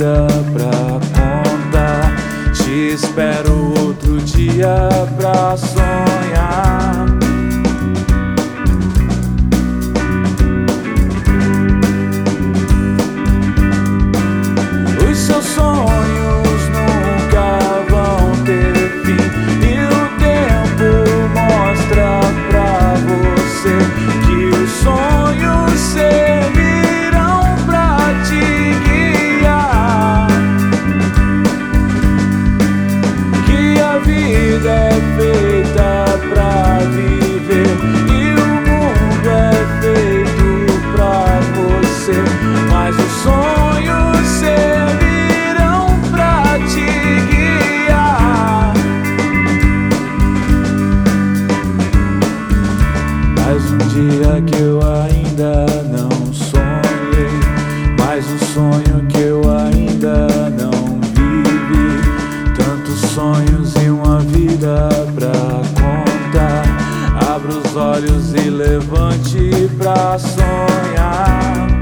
vida pra contar. Te espero outro dia pra sonhar. Dia que eu ainda não sonhei, mais um sonho que eu ainda não vivi. Tantos sonhos e uma vida pra contar. Abra os olhos e levante pra sonhar.